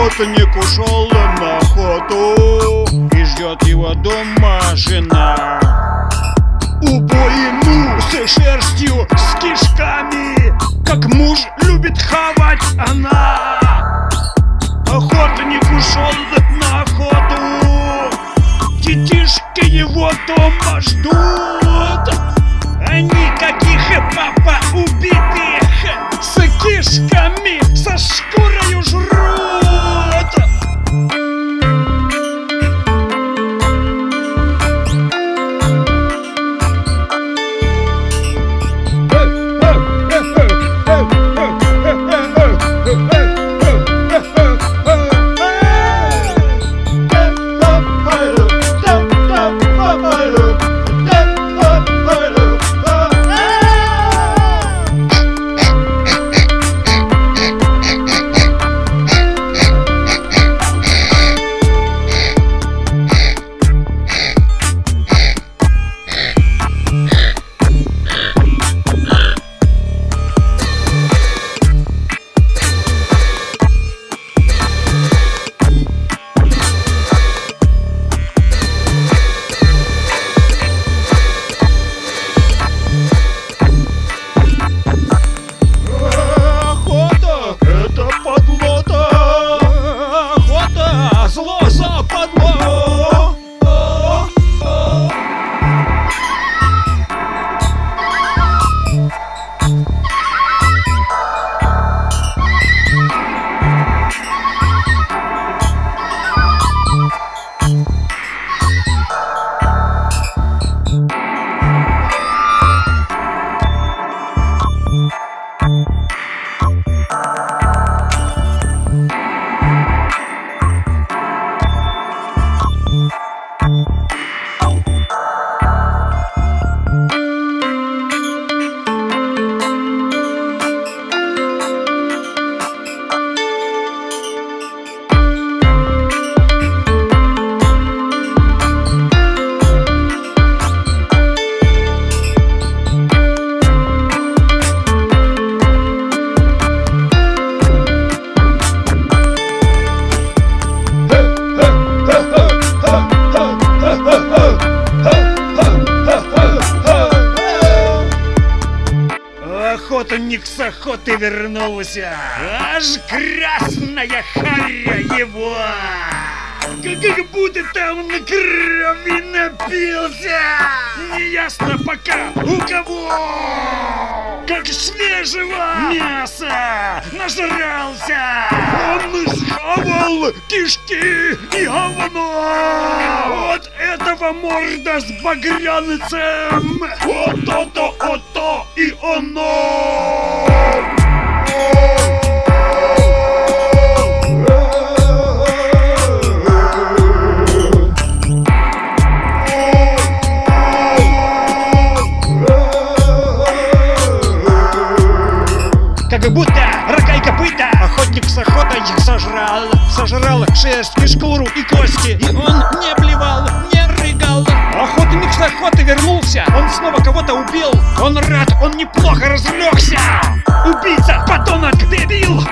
Охотник ушел на охоту. И ждет его дома жена. Убоину с шерстью, с кишками. Как муж любит хавать она. Охотник ушел на охоту. Детишки его дома ждут Охотник с охоты вернулся. Аж красная харя его. Как будто он крови напился. Неясно пока у кого. Как свежего мяса нажрался. Он схавал кишки и говно. Вот этого морда Вот то-то, вот то и оно. Как будто рога и копыта Охотник с охотой сожрал. Сожрал шерсть и шкуру и кости И он не плевал, не Охотник с охоты вернулся. Он снова кого-то убил. Он рад, он неплохо разлегся. Убийца, подонок, дебил!